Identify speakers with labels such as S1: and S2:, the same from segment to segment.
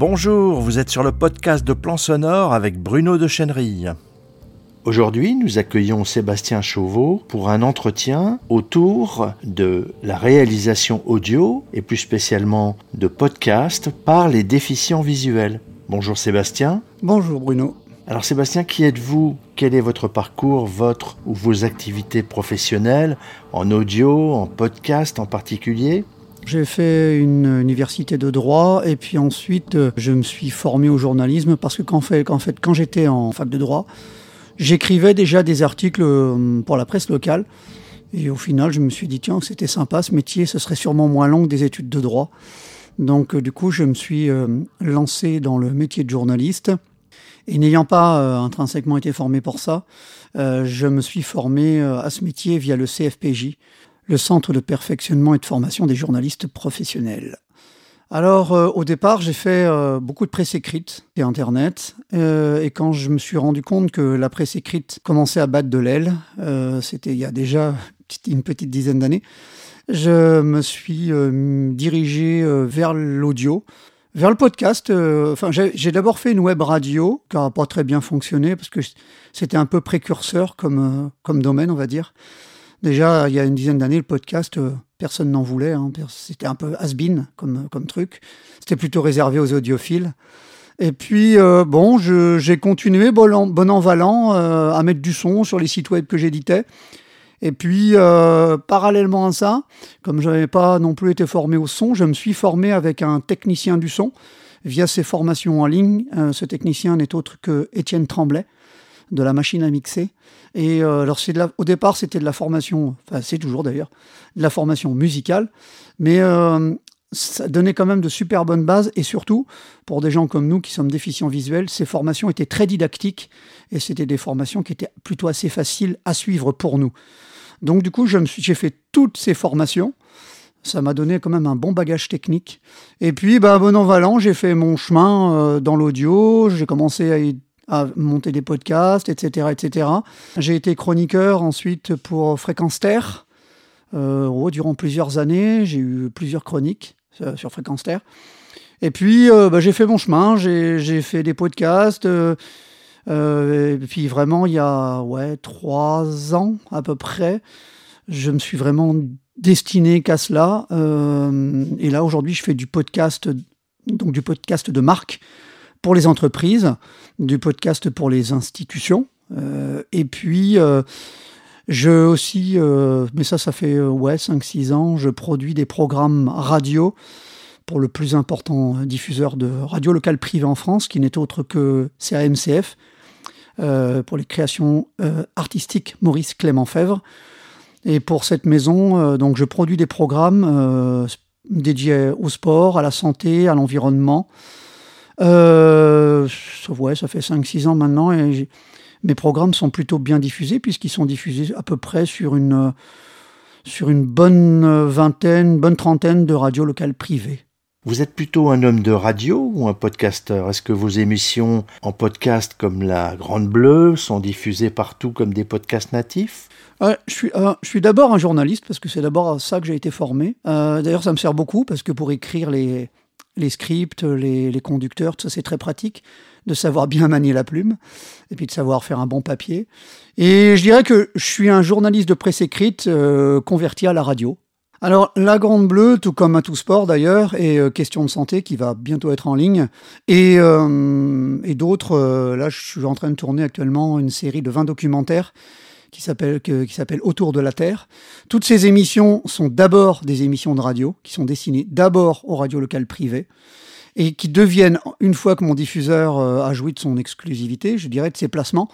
S1: Bonjour, vous êtes sur le podcast de Plan Sonore avec Bruno de Chenerille. Aujourd'hui, nous accueillons Sébastien Chauveau pour un entretien autour de la réalisation audio et plus spécialement de podcast par les déficients visuels. Bonjour Sébastien.
S2: Bonjour Bruno.
S1: Alors Sébastien, qui êtes-vous? Quel est votre parcours, votre ou vos activités professionnelles en audio, en podcast en particulier?
S2: J'ai fait une université de droit et puis ensuite euh, je me suis formé au journalisme parce que quand j'étais en fac de droit, j'écrivais déjà des articles euh, pour la presse locale. Et au final, je me suis dit, tiens, c'était sympa ce métier, ce serait sûrement moins long que des études de droit. Donc euh, du coup, je me suis lancé dans le métier de journaliste. Et n'ayant pas intrinsèquement été formé pour ça, je me suis formé à ce métier via le CFPJ, le Centre de perfectionnement et de formation des journalistes professionnels. Alors, euh, au départ, j'ai fait euh, beaucoup de presse écrite et Internet. Euh, et quand je me suis rendu compte que la presse écrite commençait à battre de l'aile, c'était il y a déjà une petite dizaine d'années, je me suis dirigé vers l'audio, vers le podcast. Enfin, j'ai d'abord fait une web radio qui n'a pas très bien fonctionné parce que c'était un peu précurseur comme, comme domaine, on va dire. Déjà, il y a une dizaine d'années, le podcast, euh, personne n'en voulait. Hein. C'était un peu has-been comme, comme truc. C'était plutôt réservé aux audiophiles. Et puis, euh, bon, j'ai continué, bon an, bon an valant, euh, à mettre du son sur les sites web que j'éditais. Et puis, parallèlement à ça, comme je n'avais pas non plus été formé au son, je me suis formé avec un technicien du son via ses formations en ligne. ce technicien n'est autre que Étienne Tremblay, de la machine à mixer. Et euh, alors, c'est au départ, c'était de la formation, enfin, c'est toujours d'ailleurs, de la formation musicale, mais euh, ça donnait quand même de super bonnes bases. Et surtout, pour des gens comme nous qui sommes déficients visuels, ces formations étaient très didactiques et c'était des formations qui étaient plutôt assez faciles à suivre pour nous. Donc, du coup, j'ai fait toutes ces formations. Ça m'a donné quand même un bon bagage technique. Et puis, bah, bon an valant, j'ai fait mon chemin euh, dans l'audio. J'ai commencé à à monter des podcasts, etc. etc. J'ai été chroniqueur ensuite pour Fréquence Terre. Euh, durant plusieurs années, j'ai eu plusieurs chroniques euh, sur Fréquence Terre. Et puis, euh, bah, j'ai fait mon chemin, j'ai fait des podcasts. et puis, vraiment, il y a ouais, trois ans à peu près, je me suis vraiment destiné qu'à cela. et là, aujourd'hui, je fais du podcast, donc du podcast de marque pour les entreprises, du podcast pour les institutions. Euh, et puis, euh, je aussi, euh, mais ça, ça fait ouais, 5-6 ans, je produis des programmes radio pour le plus important diffuseur de radio locale privée en France, qui n'est autre que CAMCF, pour les créations artistiques Maurice Clément Fèvre. Et pour cette maison, donc je produis des programmes dédiés au sport, à la santé, à l'environnement, euh, ouais, ça fait 5-6 ans maintenant et mes programmes sont plutôt bien diffusés puisqu'ils sont diffusés à peu près sur une, sur une bonne vingtaine, bonne trentaine de radios locales privées.
S1: Vous êtes plutôt un homme de radio ou un podcasteur? Est-ce que vos émissions en podcast comme La Grande Bleue sont diffusées partout comme des podcasts natifs?
S2: Je suis, euh, je suis d'abord un journaliste parce que c'est d'abord à ça que j'ai été formé. Euh, d'ailleurs, ça me sert beaucoup parce que pour écrire les, les scripts, les, conducteurs, tout ça c'est très pratique de savoir bien manier la plume et puis de savoir faire un bon papier. Et je dirais que je suis un journaliste de presse écrite euh, converti à la radio. Alors la Grande Bleue, tout comme à tout sport d'ailleurs, et euh, Question de santé qui va bientôt être en ligne, et, euh, et d'autres, là je suis en train de tourner actuellement une série de 20 documentaires qui s'appelle Autour de la Terre. Toutes ces émissions sont d'abord des émissions de radio qui sont destinées d'abord aux radios locales privées et qui deviennent une fois que mon diffuseur euh, a joui de son exclusivité, je dirais de ses placements.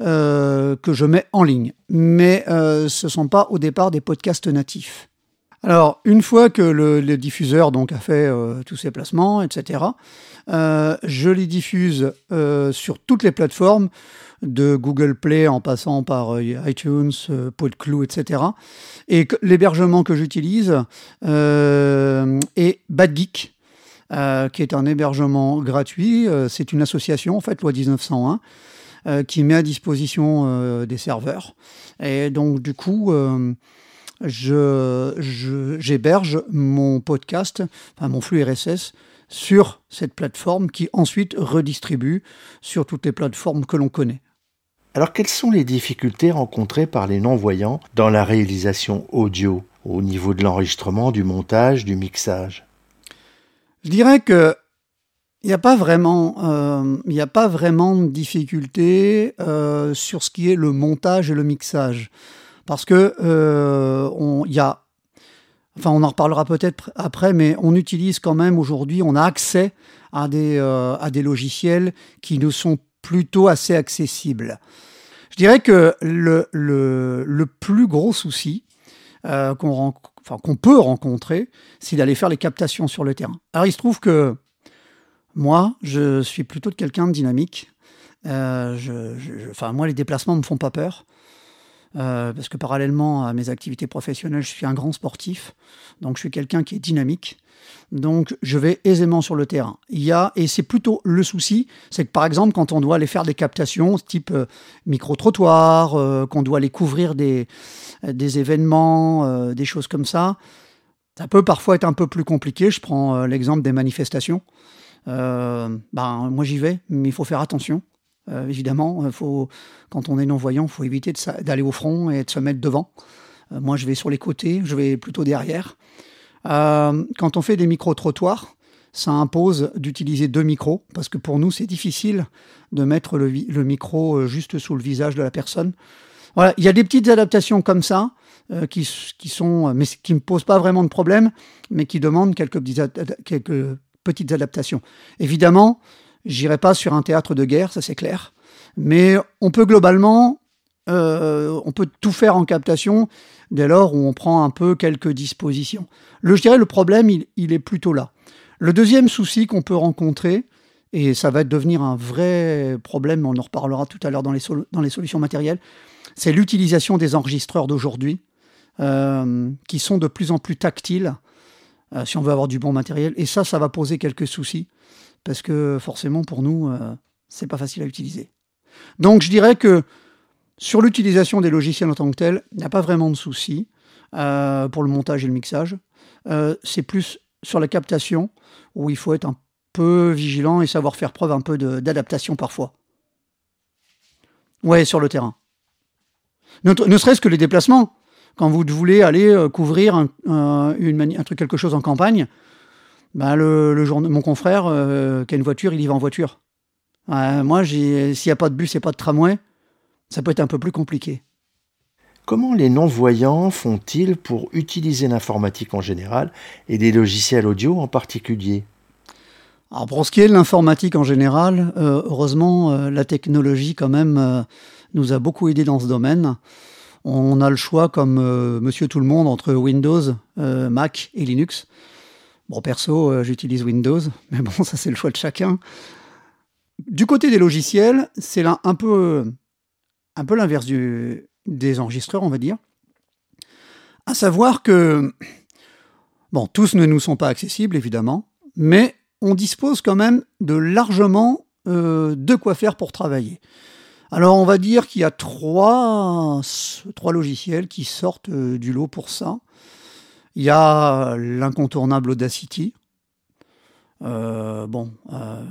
S2: Euh, que je mets en ligne. Mais euh, ce ne sont pas au départ des podcasts natifs. Alors, une fois que le, diffuseur donc, a fait tous ses placements, etc., je les diffuse sur toutes les plateformes de Google Play en passant par euh, iTunes, euh, PodClue, etc. Et l'hébergement que j'utilise euh, est BadGeek, qui est un hébergement gratuit. c'est une association, en fait, loi 1901, qui met à disposition des serveurs. Et donc, du coup, je, j'héberge mon podcast, enfin mon flux RSS, sur cette plateforme qui ensuite redistribue sur toutes les plateformes que l'on connaît.
S1: Alors quelles sont les difficultés rencontrées par les non-voyants dans la réalisation audio au niveau de l'enregistrement, du montage, du mixage?
S2: Je dirais que il n'y a pas vraiment, euh, a pas vraiment de difficulté euh, sur ce qui est le montage et le mixage, parce que euh, y a, enfin on en reparlera peut-être après, mais on utilise quand même aujourd'hui, on a accès à des à des logiciels qui nous sont plutôt assez accessibles. Je dirais que le le, le plus gros souci qu'on enfin, peut rencontrer, c'est d'aller faire les captations sur le terrain. Alors il se trouve que moi, je suis plutôt quelqu'un de dynamique. Euh, enfin, moi, les déplacements me font pas peur. Euh, parce que parallèlement à mes activités professionnelles, je suis un grand sportif, donc je suis quelqu'un qui est dynamique, donc je vais aisément sur le terrain. Il y a, et c'est plutôt le souci, c'est que par exemple quand on doit aller faire des captations type euh, micro-trottoir, qu'on doit aller couvrir des, des événements, des choses comme ça, ça peut parfois être un peu plus compliqué. Je prends l'exemple des manifestations. Euh, ben, moi j'y vais, mais il faut faire attention. Euh, évidemment, faut, quand on est non-voyant, il faut éviter d'aller au front et de se mettre devant. Euh, moi je vais sur les côtés, je vais plutôt derrière. quand on fait des micro-trottoirs, ça impose d'utiliser deux micros, parce que pour nous, c'est difficile de mettre le, micro juste sous le visage de la personne. Voilà, il y a des petites adaptations comme ça, qui, sont, mais qui ne posent pas vraiment de problème, mais qui demandent quelques petites adaptations. Évidemment, j'irai pas sur un théâtre de guerre, ça c'est clair, mais on peut globalement, euh, on peut tout faire en captation dès lors où on prend un peu quelques dispositions. Le, je dirais le problème, il, est plutôt là. Le deuxième souci qu'on peut rencontrer, et ça va devenir un vrai problème, on en reparlera tout à l'heure dans les, solutions matérielles, c'est l'utilisation des enregistreurs d'aujourd'hui, euh, qui sont de plus en plus tactiles euh, si on veut avoir du bon matériel. Et ça, ça va poser quelques soucis, parce que forcément, pour nous, euh, c'est pas facile à utiliser. Donc, je dirais que sur l'utilisation des logiciels en tant que tel, il n'y a pas vraiment de soucis euh, pour le montage et le mixage. c'est plus sur la captation où il faut être un peu vigilant et savoir faire preuve un peu d'adaptation parfois. Ouais, sur le terrain. ne serait-ce que les déplacements quand vous voulez aller euh, couvrir un, truc, quelque chose en campagne, bah le, mon confrère euh, qui a une voiture, il y va en voiture. moi, s'il n'y a pas de bus et pas de tramway, ça peut être un peu plus compliqué.
S1: Comment les non-voyants font-ils pour utiliser l'informatique en général et des logiciels audio en particulier?
S2: Alors pour ce qui est de l'informatique en général, euh, heureusement, la technologie quand même nous a beaucoup aidé dans ce domaine on a le choix, comme euh, monsieur tout le monde, entre Windows, euh, Mac et Linux. Bon, perso, euh, j'utilise Windows, mais bon, ça c'est le choix de chacun. Du côté des logiciels, c'est un peu, un peu l'inverse des enregistreurs, on va dire. À savoir que, bon, tous ne nous sont pas accessibles, évidemment, mais on dispose quand même de largement de quoi faire pour travailler. Alors on va dire qu'il y a trois, trois logiciels qui sortent euh, du lot pour ça. Il y a l'incontournable Audacity. Euh, bon, euh,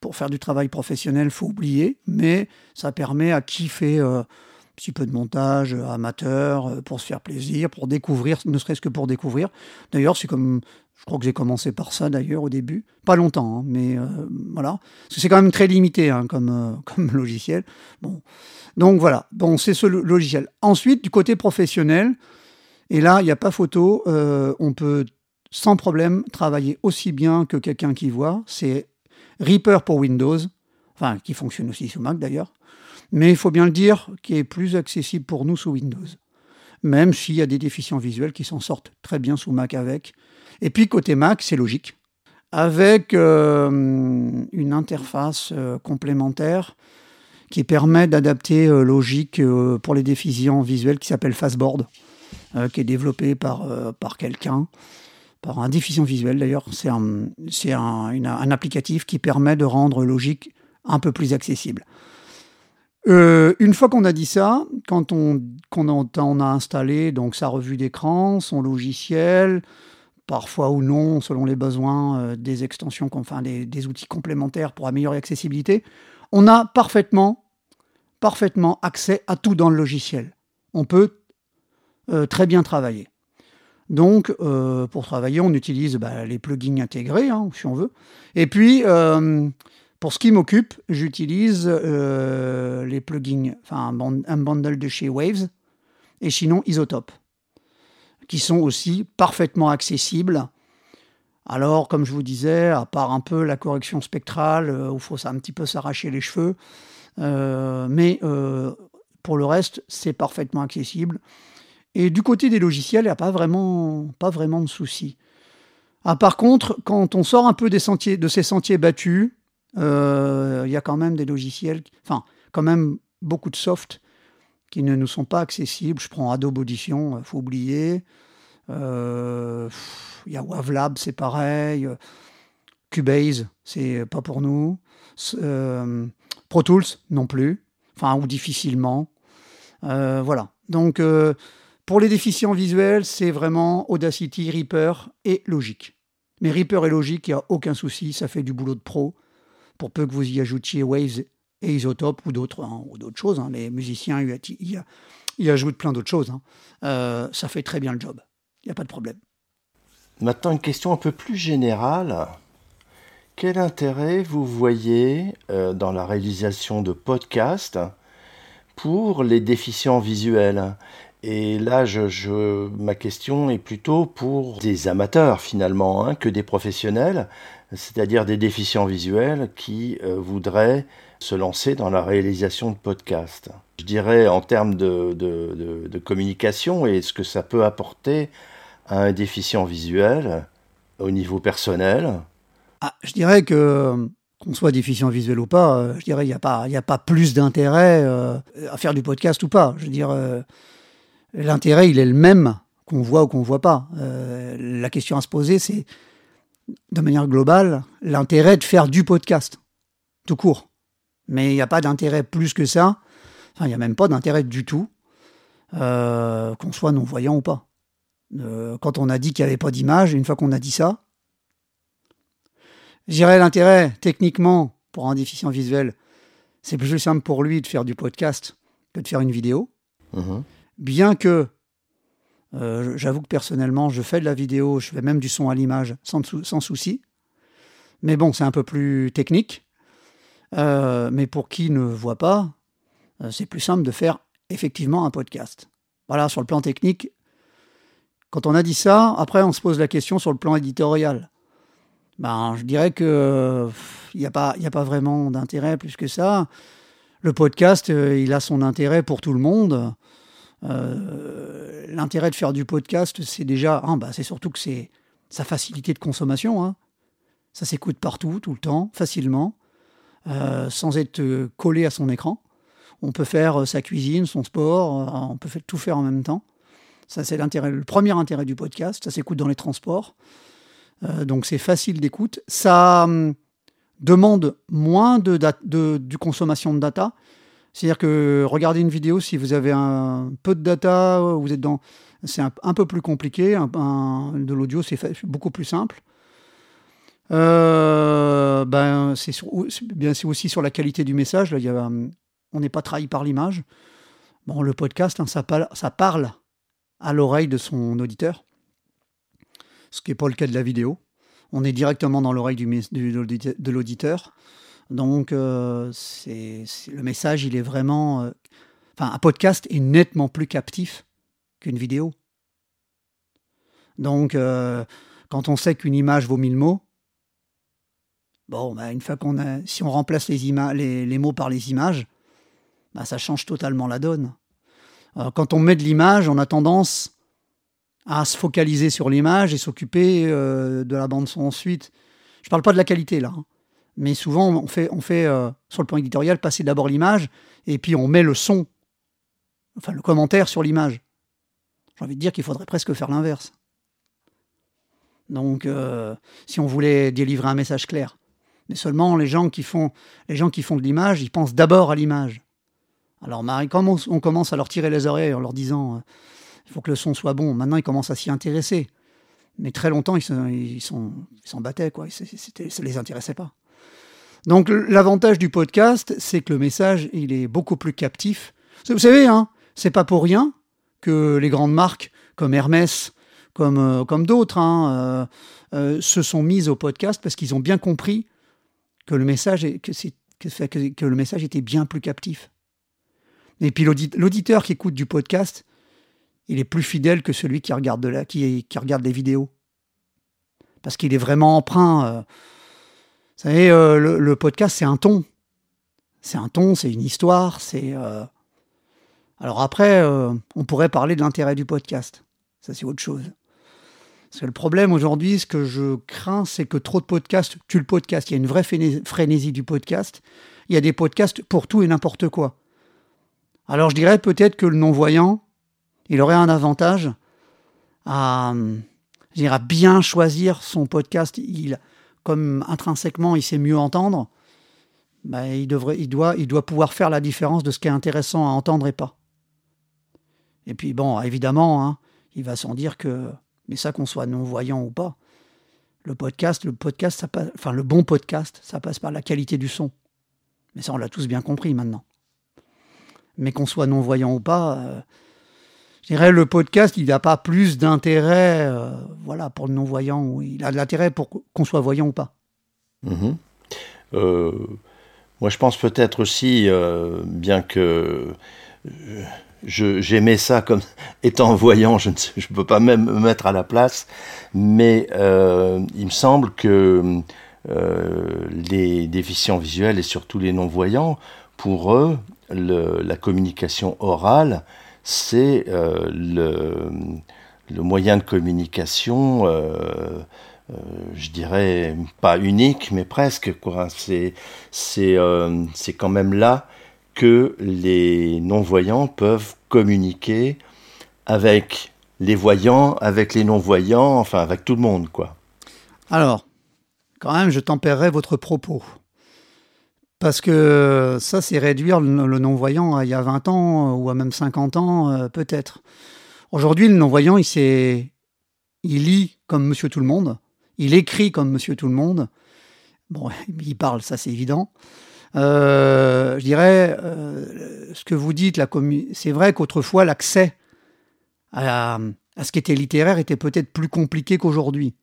S2: pour faire du travail professionnel, faut oublier, mais ça permet à qui fait un petit peu de montage amateur, pour se faire plaisir, pour découvrir, ne serait-ce que pour découvrir. D'ailleurs, c'est comme je crois que j'ai commencé par ça d'ailleurs au début. Pas longtemps, hein, mais euh, voilà. Parce que c'est quand même très limité hein, comme, euh, comme logiciel. Bon. Donc voilà, bon, c'est ce logiciel. Ensuite, du côté professionnel, et là, il n'y a pas photo, euh, on peut sans problème travailler aussi bien que quelqu'un qui voit. C'est Reaper pour Windows, enfin qui fonctionne aussi sous Mac d'ailleurs. Mais il faut bien le dire, qui est plus accessible pour nous sous Windows. Même s'il y a des déficients visuels qui s'en sortent très bien sous Mac avec. Et puis côté Mac, c'est logique, avec euh, une interface euh, complémentaire qui permet d'adapter euh, logique pour les déficients visuels qui s'appelle Fastboard, qui est développé par, par quelqu'un, par un déficient visuel d'ailleurs. C'est un, un, un, applicatif qui permet de rendre logique un peu plus accessible. une fois qu'on a dit ça, quand on, on, a installé donc sa revue d'écran, son logiciel, parfois ou non, selon les besoins, des extensions, enfin des, des, outils complémentaires pour améliorer l'accessibilité. On a parfaitement, parfaitement accès à tout dans le logiciel. On peut très bien travailler. Donc, pour travailler, on utilise bah, les plugins intégrés, hein, si on veut. Et puis, pour ce qui m'occupe, j'utilise euh, les plugins, enfin un, bundle de chez Waves et sinon Isotope, qui sont aussi parfaitement accessibles. Alors, comme je vous disais, à part un peu la correction spectrale, euh, où il faut un petit peu s'arracher les cheveux, euh, mais pour le reste, c'est parfaitement accessible. Et du côté des logiciels, il n'y a pas vraiment, pas vraiment de soucis. Ah, par contre, quand on sort un peu des sentiers, de ces sentiers battus, euh, il y a quand même des logiciels, enfin, quand même beaucoup de soft qui ne nous sont pas accessibles. Je prends Adobe Audition, il faut oublier. Euh, il y a Wavelab, c'est pareil. Cubase, c'est pas pour nous. Euh, Pro Tools, non plus. Enfin, ou difficilement. voilà. Donc, pour les déficients visuels, c'est vraiment Audacity, Reaper et Logic. Mais Reaper et Logic, il n'y a aucun souci, ça fait du boulot de pro pour peu que vous y ajoutiez Waves et Isotope ou d'autres hein, ou d'autres choses. Hein. Les musiciens y, y, ajoutent plein d'autres choses. Hein. Euh, ça fait très bien le job. Il n'y a pas de problème.
S1: Maintenant, une question un peu plus générale. Quel intérêt vous voyez euh, dans la réalisation de podcasts pour les déficients visuels? Et là, je, ma question est plutôt pour des amateurs finalement, que des professionnels c'est-à-dire des déficients visuels qui euh, voudraient se lancer dans la réalisation de podcasts. Je dirais en termes de, de, communication et ce que ça peut apporter à un déficient visuel au niveau personnel.
S2: Ah, je dirais que qu'on soit déficient visuel ou pas, euh, je dirais il n'y a pas il a pas plus d'intérêt euh, à faire du podcast ou pas. Je veux dire l'intérêt il est le même qu'on voit ou qu'on voit pas. la question à se poser c'est de manière globale, l'intérêt de faire du podcast, tout court. Mais il n'y a pas d'intérêt plus que ça. Enfin, il n'y a même pas d'intérêt du tout, euh, qu'on soit non-voyant ou pas. Euh, quand on a dit qu'il n'y avait pas d'image, une fois qu'on a dit ça, j'irais l'intérêt, techniquement, pour un déficient visuel, c'est plus simple pour lui de faire du podcast que de faire une vidéo. Mhm. Bien que euh, j'avoue que personnellement, je fais de la vidéo, je fais même du son à l'image sans, souci. Mais bon, c'est un peu plus technique. Euh, mais pour qui ne voit pas, euh, c'est plus simple de faire effectivement un podcast. Voilà, sur le plan technique, quand on a dit ça, après on se pose la question sur le plan éditorial. Ben, je dirais que il n'y a, a pas vraiment d'intérêt plus que ça. Le podcast, il a son intérêt pour tout le monde. Euh, l'intérêt de faire du podcast, c'est déjà, hein, bah, c'est surtout que c'est sa facilité de consommation. Hein. Ça s'écoute partout, tout le temps, facilement, euh, sans être collé à son écran. On peut faire euh, sa cuisine, son sport, on peut tout faire en même temps. Ça, c'est l'intérêt, le premier intérêt du podcast. Ça s'écoute dans les transports. donc, c'est facile d'écoute. Ça hum, demande moins de, de, de, consommation de data. C'est-à-dire que regarder une vidéo, si vous avez un peu de data, vous êtes dans, c'est un, peu plus compliqué. de l'audio, c'est beaucoup plus simple. Euh, ben, c'est aussi sur la qualité du message. Là, y a, on n'est pas trahi par l'image. Bon, le podcast, hein, ça, parle, ça parle à l'oreille de son auditeur, ce qui n'est pas le cas de la vidéo. On est directement dans l'oreille de l'auditeur. Donc, euh, c'est, le message, il est vraiment. Euh, enfin, un podcast est nettement plus captif qu'une vidéo. Donc, euh, quand on sait qu'une image vaut mille mots, bon, bah, une fois qu'on a, si on remplace les, les, les mots par les images, bah, ça change totalement la donne. quand on met de l'image, on a tendance à se focaliser sur l'image et s'occuper de la bande son ensuite. Je ne parle pas de la qualité là. Hein mais souvent on fait, on fait euh, sur le plan éditorial passer d'abord l'image et puis on met le son, enfin le commentaire sur l'image. J'ai envie de dire qu'il faudrait presque faire l'inverse. Donc, euh, si on voulait délivrer un message clair, mais seulement les gens qui font, les gens qui font de l'image, ils pensent d'abord à l'image. Alors, Marie, comme on, commence à leur tirer les oreilles en leur disant, euh, il faut que le son soit bon, maintenant ils commencent à s'y intéresser. Mais très longtemps, ils s'en battaient, quoi. ça ne les intéressait pas. Donc l'avantage du podcast, c'est que le message, il est beaucoup plus captif. Vous savez, hein, c'est pas pour rien que les grandes marques comme Hermès, comme, euh, d'autres, hein, euh, euh, se sont mises au podcast parce qu'ils ont bien compris que le message, était bien plus captif. Et puis l'auditeur qui écoute du podcast, il est plus fidèle que celui qui regarde, de la, qui, qui regarde les vidéos. Parce qu'il est vraiment emprunt. Vous savez, le, podcast, c'est un ton. C'est un ton, c'est une histoire, c'est... Alors après, on pourrait parler de l'intérêt du podcast. Ça, c'est autre chose. Parce que le problème aujourd'hui, ce que je crains, c'est que trop de podcasts tuent le podcast. Il y a une vraie frénésie du podcast. Il y a des podcasts pour tout et n'importe quoi. Alors je dirais peut-être que le non-voyant, il aurait un avantage à, à bien choisir son podcast. Il, comme intrinsèquement, il sait mieux entendre, il, devrait, il, doit, il doit pouvoir faire la différence de ce qui est intéressant à entendre et pas. Et puis bon, évidemment, hein, il va sans dire que, mais ça qu'on soit non-voyant ou pas, le podcast, le podcast, ça passe, enfin le bon podcast, ça passe par la qualité du son. Mais ça, on l'a tous bien compris maintenant. Mais qu'on soit non-voyant ou pas, euh, je dirais le podcast, il n'a pas plus d'intérêt, euh, voilà, pour le non-voyant. Il a de l'intérêt pour qu'on soit voyant ou pas.
S1: Mhm. Euh, moi, je pense peut-être aussi, bien que j'aimais ça comme étant voyant, je ne je peux pas même me mettre à la place, mais euh, il me semble que euh, les déficients visuels et surtout les non-voyants, pour eux, la communication orale, c'est euh, le, moyen de communication, euh, euh, je dirais pas unique, mais presque. C'est quand même là que les non-voyants peuvent communiquer avec les voyants, avec les non-voyants, enfin avec tout le monde, quoi.
S2: Alors, quand même, je tempérerai votre propos. Parce que ça, c'est réduire le non-voyant à il y a 20 ans ou à même 50 ans, euh, peut-être. Aujourd'hui, le non-voyant, il, il lit comme monsieur tout le monde, il écrit comme monsieur tout le monde. Bon, il parle, ça c'est évident. Euh, je dirais, euh, ce que vous dites, c'est vrai qu'autrefois, l'accès à, à, ce qui était littéraire était peut-être plus compliqué qu'aujourd'hui.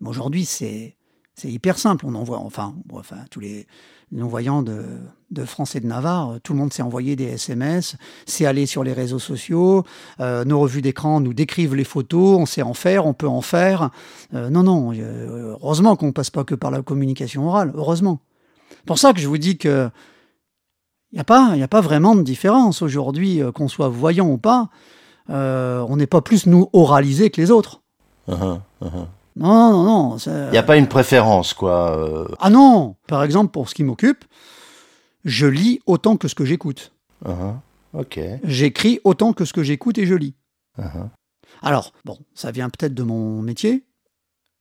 S2: Mais aujourd'hui, c'est c'est hyper simple. On envoie, enfin, enfin tous les non-voyants de, de, France et de Navarre, tout le monde s'est envoyé des SMS, c'est aller sur les réseaux sociaux, euh, nos revues d'écran nous décrivent les photos, on sait en faire, on peut en faire. Euh, non, non, heureusement qu'on passe pas que par la communication orale, heureusement. C'est pour ça que je vous dis que il n'y a, pas, a pas vraiment de différence aujourd'hui, euh, qu'on soit voyant ou pas. Euh, on n'est pas plus, nous, oralisés que les autres. Uh-huh, uh-huh. Non, non, non.
S1: Il n'y a pas une préférence, quoi. Euh.
S2: Ah non Par exemple, pour ce qui m'occupe, je lis autant que ce que j'écoute.
S1: Uh-huh. Ok.
S2: J'écris autant que ce que j'écoute et je lis. Alors, bon, ça vient peut-être de mon métier.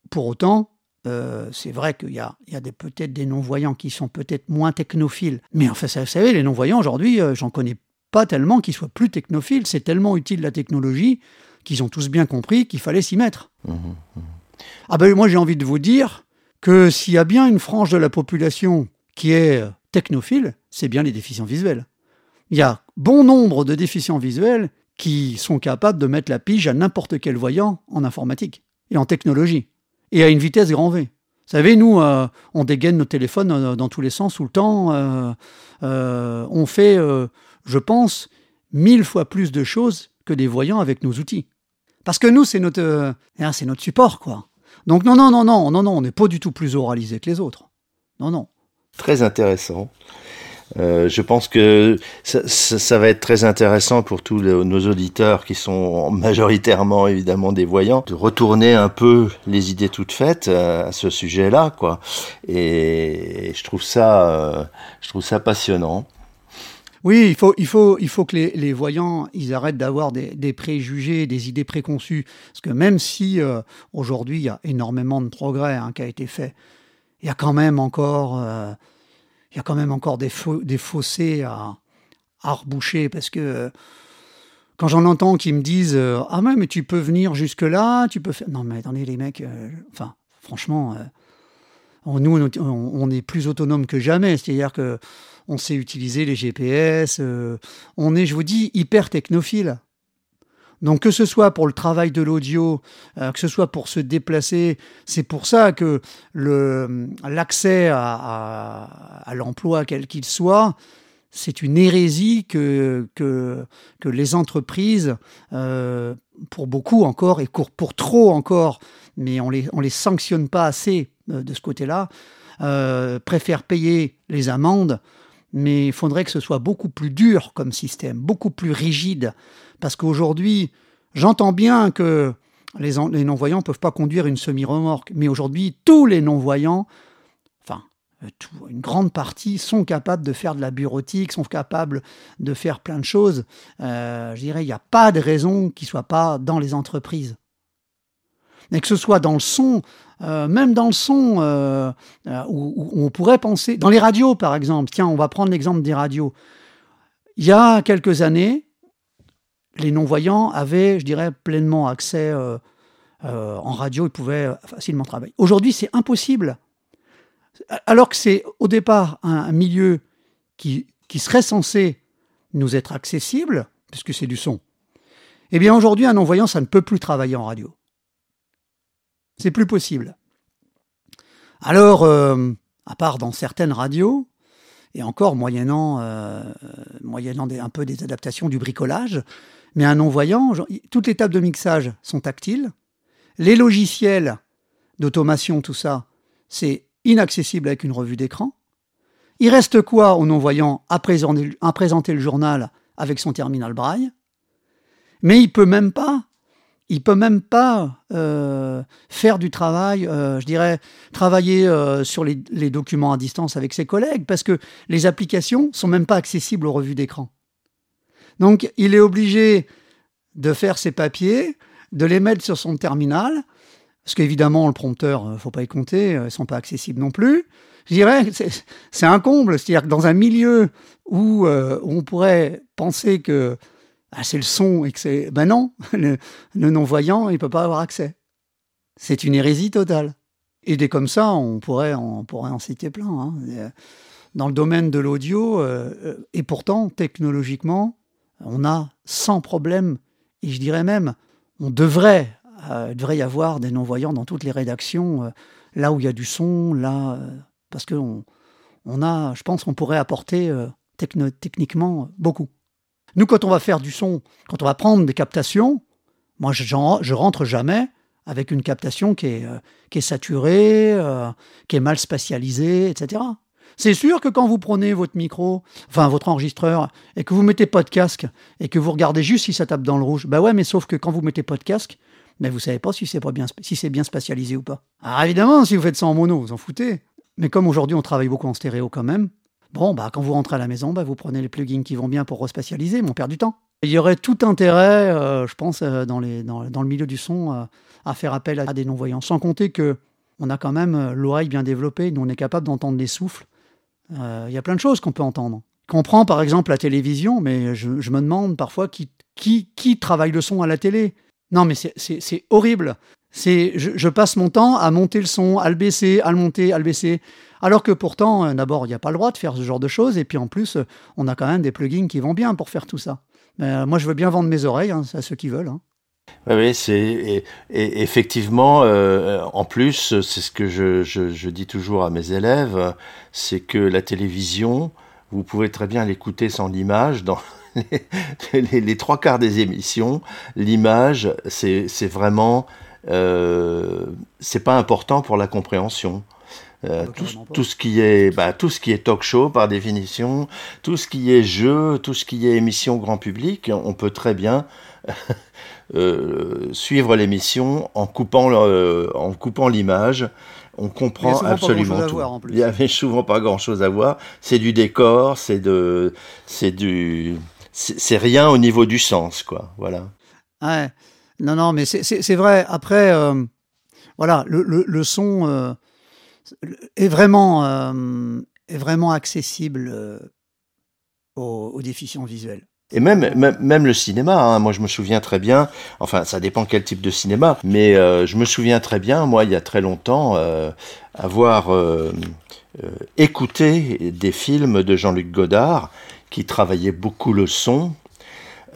S2: Pour autant, euh, c'est vrai qu'il y a, il y a peut-être des non-voyants qui sont peut-être moins technophiles. Mais en fait, vous savez, les non-voyants, aujourd'hui, euh, j'en connais pas tellement qu'ils soient plus technophiles. C'est tellement utile la technologie qu'ils ont tous bien compris qu'il fallait s'y mettre. Mmh, mmh. Ah ben moi, j'ai envie de vous dire que s'il y a bien une frange de la population qui est euh, technophile, c'est bien les déficients visuels. Il y a bon nombre de déficients visuels qui sont capables de mettre la pige à n'importe quel voyant en informatique et en technologie et à une vitesse grand V. Vous savez, nous, euh, on dégaine nos téléphones euh, dans tous les sens tout le temps. On fait, je pense, mille fois plus de choses que des voyants avec nos outils. Parce que nous, c'est notre, c'est notre support, quoi. Donc non, non, non, non, non, non, on n'est pas du tout plus oralisé que les autres. Non, non.
S1: Très intéressant. Euh, je pense que ça, va être très intéressant pour tous nos auditeurs qui sont majoritairement évidemment des voyants de retourner un peu les idées toutes faites euh, à ce sujet-là, quoi. Et je trouve ça, euh, je trouve ça passionnant.
S2: Oui, il faut, il faut, il faut que les, les voyants, ils arrêtent d'avoir des, des, préjugés, des idées préconçues. Parce que même si aujourd'hui il y a énormément de progrès hein, qui a été fait, il y a quand même encore il y a quand même encore des, fossés à, à, reboucher parce que quand j'en entends qui me disent euh, ah mais tu peux venir jusque là, tu peux faire non mais attendez les mecs, euh, enfin franchement, nous on, est plus autonome que jamais, c'est-à-dire que on sait utiliser les GPS, on est je vous dis hyper technophile. Donc que ce soit pour le travail de l'audio, que ce soit pour se déplacer, c'est pour ça que l'accès à, l'emploi quel qu'il soit, c'est une hérésie que, les entreprises, euh, pour beaucoup encore, et pour trop encore, mais on les, on les sanctionne pas assez euh, de ce côté-là, euh, préfèrent payer les amendes, mais il faudrait que ce soit beaucoup plus dur comme système, beaucoup plus rigide, parce qu'aujourd'hui, j'entends bien que les, non-voyants ne peuvent pas conduire une semi-remorque, mais aujourd'hui, tous les non-voyants euh, une grande partie sont capables de faire de la bureautique, sont capables de faire plein de choses. Euh, je dirais, il n'y a pas de raison qu'ils ne soient pas dans les entreprises. Et que ce soit dans le son, euh, même dans le son, où, on pourrait penser, dans les radios par exemple, tiens, on va prendre l'exemple des radios. Il y a quelques années, les non-voyants avaient, je dirais, pleinement accès en radio, ils pouvaient facilement travailler. Aujourd'hui, c'est impossible alors que c'est au départ un, milieu qui, serait censé nous être accessible, puisque c'est du son, eh bien aujourd'hui, un non-voyant, ça ne peut plus travailler en radio. C'est plus possible. Alors, euh, à part dans certaines radios, et encore moyennant, euh, un peu des adaptations du bricolage, mais un non-voyant, toutes les tables de mixage sont tactiles, les logiciels d'automation, tout ça, c'est inaccessible avec une revue d'écran. Il reste quoi au non-voyant à présenter, le journal avec son terminal braille? Mais il peut même pas, il peut même pas euh, faire du travail, euh, je dirais, travailler euh, sur les, documents à distance avec ses collègues, parce que les applications sont même pas accessibles aux revues d'écran. Donc il est obligé de faire ses papiers, de les mettre sur son terminal, parce qu'évidemment, le prompteur, ne euh, faut pas y compter, ils sont pas accessibles non plus. Je dirais, c'est un comble. C'est-à-dire que dans un milieu où, on pourrait penser que ah, c'est le son et que c'est... Ben non, le, non-voyant, il peut pas avoir accès. C'est une hérésie totale. Et des comme ça, on pourrait, en citer plein. Hein. Dans le domaine de l'audio, et pourtant, technologiquement, on a sans problème, et je dirais même, on devrait euh, y avoir des non-voyants dans toutes les rédactions, euh, là où il y a du son, là, euh, parce que on, a, je pense qu'on pourrait apporter techniquement beaucoup. Nous, quand on va faire du son, quand on va prendre des captations, moi, je, rentre jamais avec une captation qui est, qui est saturée, qui est mal spatialisée, etc. C'est sûr que quand vous prenez votre micro, enfin votre enregistreur, et que vous mettez pas de casque, et que vous regardez juste si ça tape dans le rouge, bah ouais, mais sauf que quand vous mettez pas de casque, mais vous savez pas si c'est bien, si bien spatialisé ou pas. Alors évidemment, si vous faites ça en mono, vous en foutez. Mais comme aujourd'hui on travaille beaucoup en stéréo quand même, bon bah quand vous rentrez à la maison, bah, vous prenez les plugins qui vont bien pour respatialiser, mais on perd du temps. Il y aurait tout intérêt, euh, je pense, euh, dans, les, dans, le milieu du son, euh, à faire appel à des non-voyants. Sans compter que on a quand même l'oreille bien développée, nous on est capable d'entendre les souffles. Il y a plein de choses qu'on peut entendre. Qu'on prend par exemple la télévision, mais je, me demande parfois qui, qui, qui travaille le son à la télé. Non, mais c'est horrible. C'est, je, passe mon temps à monter le son, à le baisser, à le monter, à le baisser. Alors que pourtant, euh, d'abord, il n'y a pas le droit de faire ce genre de choses. Et puis en plus, euh, on a quand même des plugins qui vont bien pour faire tout ça. Mais euh, moi, je veux bien vendre mes oreilles hein, à ceux qui veulent. Hein.
S1: Oui, c'est et, effectivement, en plus, c'est ce que je, je, dis toujours à mes élèves, c'est que la télévision, vous pouvez très bien l'écouter sans l'image dans, les, trois quarts des émissions, l'image, c'est vraiment, euh, c'est pas important pour la compréhension. Euh, tout, ce qui est, bah, tout ce qui est talk show par définition, tout ce qui est jeu, tout ce qui est émission grand public, on peut très bien euh, suivre l'émission en coupant, en coupant l'image on comprend absolument tout. Il y avait souvent pas grand chose à voir. C'est du décor, c'est de, c'est du, c'est rien au niveau du sens, quoi. Voilà.
S2: Ouais. Non, non, mais c'est vrai. Après, euh, voilà, le, son euh, est vraiment euh, est vraiment accessible aux, déficients visuels.
S1: Et même, le cinéma, hein, moi je me souviens très bien, enfin ça dépend quel type de cinéma, mais je me souviens très bien, moi il y a très longtemps, avoir écouté des films de Jean-Luc Godard qui travaillait beaucoup le son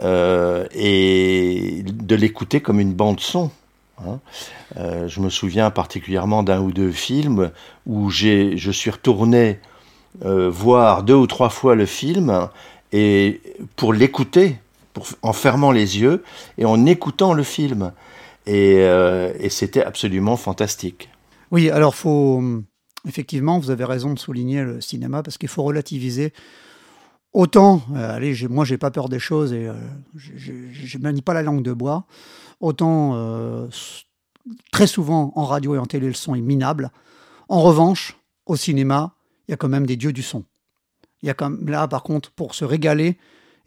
S1: et de l'écouter comme une bande son. Hein. je me souviens particulièrement d'un ou deux films où je suis retourné voir deux ou trois fois le film et pour l'écouter, en fermant les yeux et en écoutant le film. Euh, et, c'était absolument fantastique.
S2: Oui, alors faut effectivement, vous avez raison de souligner le cinéma parce qu'il faut relativiser. Autant, euh, allez, moi j'ai pas peur des choses et euh, je ne manie pas la langue de bois. Autant, très souvent en radio et en télé, le son est minable. En revanche, au cinéma, il y a quand même des dieux du son. Y a comme là, par contre, pour se régaler,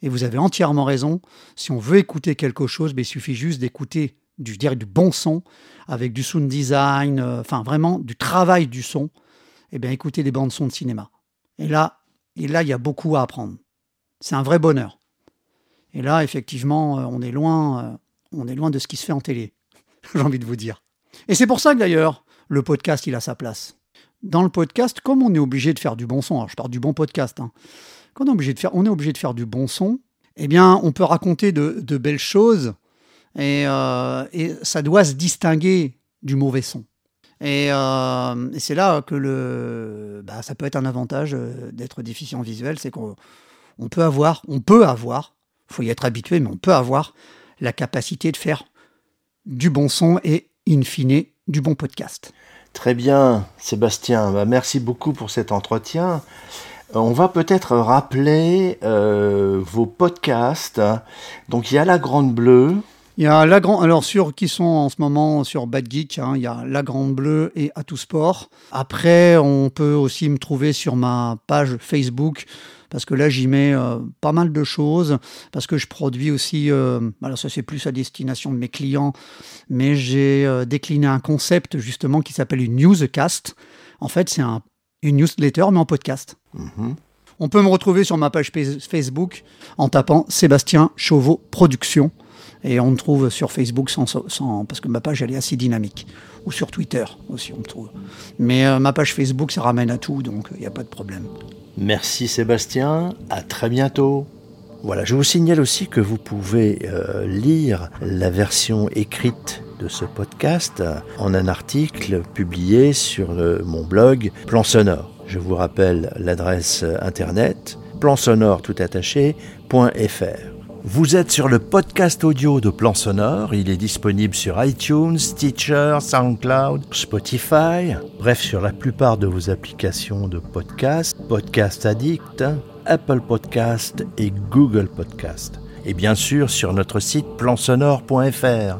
S2: et vous avez entièrement raison, si on veut écouter quelque chose, ben, il suffit juste d'écouter du, du bon son, avec du sound design, euh, enfin vraiment du travail du son, et bien écoutez des bandes son de cinéma. Et là, et là, il y a beaucoup à apprendre. C'est un vrai bonheur. Et là, effectivement, euh, on est loin, euh, on est loin de ce qui se fait en télé. J'ai envie de vous dire. Et c'est pour ça que d'ailleurs, le podcast, il a sa place dans le podcast, comme on est obligé de faire du bon son, alors je parle du bon podcast, hein, quand on est obligé de faire, on est obligé de faire du bon son, eh bien, on peut raconter de, belles choses euh, et, ça doit se distinguer du mauvais son. Et, euh, c'est là que le, bah, ça peut être un avantage euh, d'être déficient visuel, c'est qu'on peut avoir, on peut avoir, faut y être habitué, mais on peut avoir la capacité de faire du bon son et, in fine, du bon podcast.
S1: Très bien, Sébastien. Bah, merci beaucoup pour cet entretien. Euh, on va peut-être rappeler vos podcasts. Donc il y a La Grande Bleue.
S2: Il y a La Grande, alors sur qui sont en ce moment sur Bad Geek, hein, il y a La Grande Bleue et À tout sport. Après, on peut aussi me trouver sur ma page Facebook parce que là j'y mets euh, pas mal de choses, parce que je produis aussi, euh, alors ça c'est plus à destination de mes clients, mais j'ai euh, décliné un concept justement qui s'appelle une newscast. En fait c'est un, une newsletter mais en podcast. Mm-hmm. On peut me retrouver sur ma page Facebook en tapant Sébastien Chauveau Productions. Et on me trouve sur Facebook sans, parce que ma page elle est assez dynamique. Ou sur Twitter aussi on me trouve. Mais ma page Facebook ça ramène à tout, donc il n'y a pas de problème.
S1: Merci Sébastien, à très bientôt. Voilà, je vous signale aussi que vous pouvez euh, lire la version écrite de ce podcast en un article publié sur mon blog Plan Sonore. Je vous rappelle l'adresse internet plansonore vous êtes sur le podcast audio de Plan Sonore. Il est disponible sur iTunes, Stitcher, SoundCloud, Spotify, bref, sur la plupart de vos applications de podcast, Podcast Addict, Apple Podcast et Google Podcast. Et bien sûr sur notre site plansonore.fr.